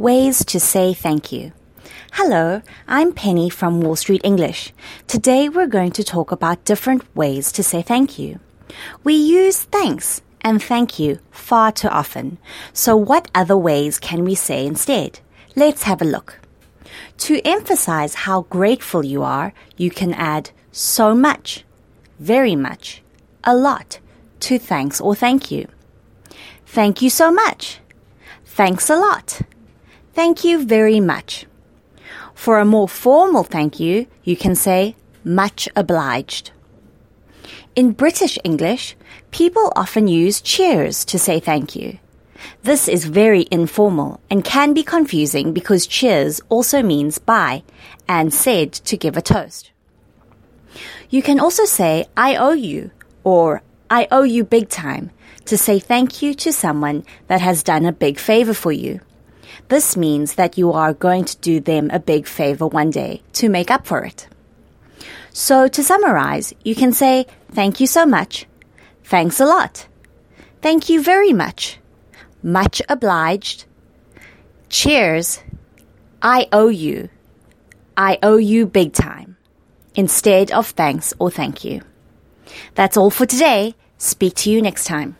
Ways to say thank you. Hello, I'm Penny from Wall Street English. Today we're going to talk about different ways to say thank you. We use thanks and thank you far too often. So what other ways can we say instead? Let's have a look. To emphasize how grateful you are, you can add so much, very much, a lot to thanks or thank you. Thank you so much. Thanks a lot. Thank you very much. For a more formal thank you, you can say much obliged. In British English, people often use cheers to say thank you. This is very informal and can be confusing because cheers also means bye and said to give a toast. You can also say I owe you or I owe you big time to say thank you to someone that has done a big favor for you. This means that you are going to do them a big favor one day to make up for it. So to summarize, you can say thank you so much, thanks a lot, thank you very much, much obliged, cheers, I owe you, I owe you big time, instead of thanks or thank you. That's all for today. Speak to you next time.